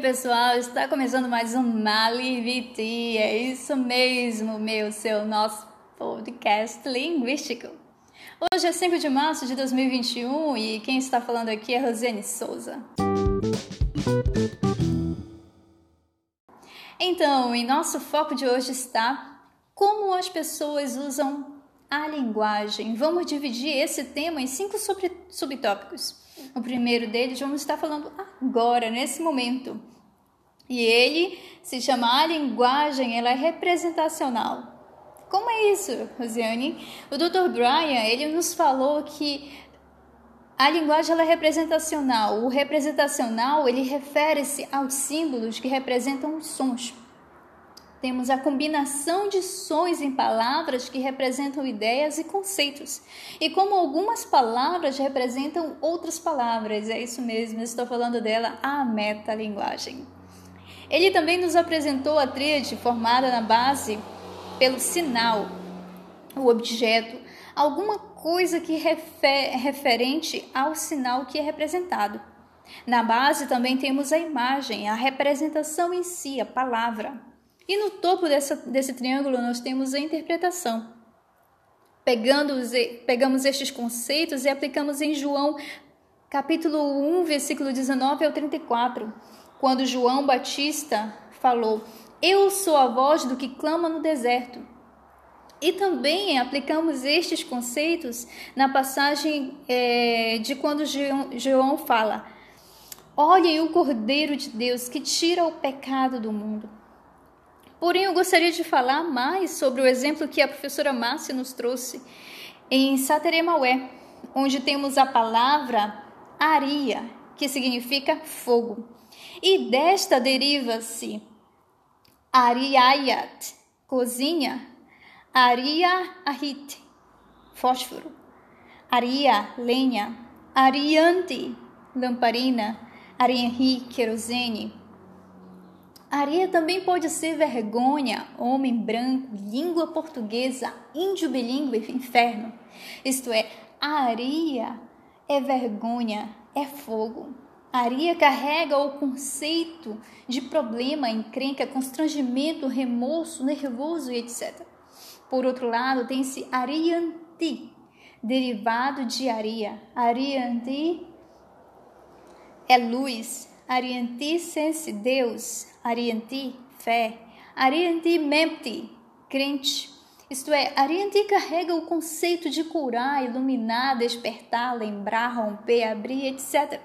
pessoal, está começando mais um Maliviti. É isso mesmo, meu, seu nosso podcast linguístico. Hoje é 5 de março de 2021 e quem está falando aqui é Rosiane Souza. Então, em nosso foco de hoje está como as pessoas usam a linguagem. Vamos dividir esse tema em cinco subtópicos. O primeiro deles vamos estar falando agora, nesse momento. E ele se chama A Linguagem, ela é representacional. Como é isso, Rosiane? O Dr. Brian, ele nos falou que a linguagem ela é representacional. O representacional, ele refere-se aos símbolos que representam os sons. Temos a combinação de sons em palavras que representam ideias e conceitos. E como algumas palavras representam outras palavras, é isso mesmo, estou falando dela, a metalinguagem. Ele também nos apresentou a tríade formada na base pelo sinal, o objeto, alguma coisa que refer, referente ao sinal que é representado. Na base também temos a imagem, a representação em si, a palavra. E no topo dessa, desse triângulo nós temos a interpretação. Pegando os, pegamos estes conceitos e aplicamos em João capítulo 1, versículo 19 ao 34, quando João Batista falou: Eu sou a voz do que clama no deserto. E também aplicamos estes conceitos na passagem é, de quando João fala: Olhem o Cordeiro de Deus que tira o pecado do mundo. Porém, eu gostaria de falar mais sobre o exemplo que a professora Márcia nos trouxe em Sateremaué, onde temos a palavra aria, que significa fogo. E desta deriva-se ariayat, cozinha, aria ahit, fósforo, aria, lenha, ariante, lamparina, arianri, querosene, Areia também pode ser vergonha, homem branco, língua portuguesa, índio bilíngue, inferno. Isto é, a areia é vergonha, é fogo. A areia carrega o conceito de problema, encrenca, constrangimento, remorso, nervoso e etc. Por outro lado, tem-se arianti, derivado de areia. Arianti é luz, arianti sense Deus, Arianti, fé. Arianti mempti, crente. Isto é, Arianti carrega o conceito de curar, iluminar, despertar, lembrar, romper, abrir, etc.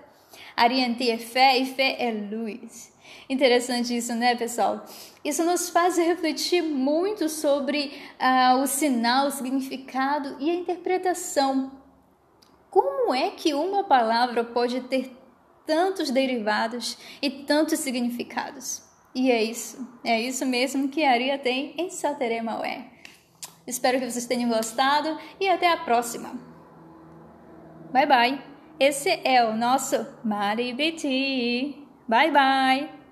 Arianti é fé e fé é luz. Interessante isso, né, pessoal? Isso nos faz refletir muito sobre uh, o sinal, o significado e a interpretação. Como é que uma palavra pode ter tantos derivados e tantos significados? E é isso, é isso mesmo que a Aria tem em Sateremaué. Espero que vocês tenham gostado e até a próxima. Bye bye. Esse é o nosso Maribiti. Bye bye.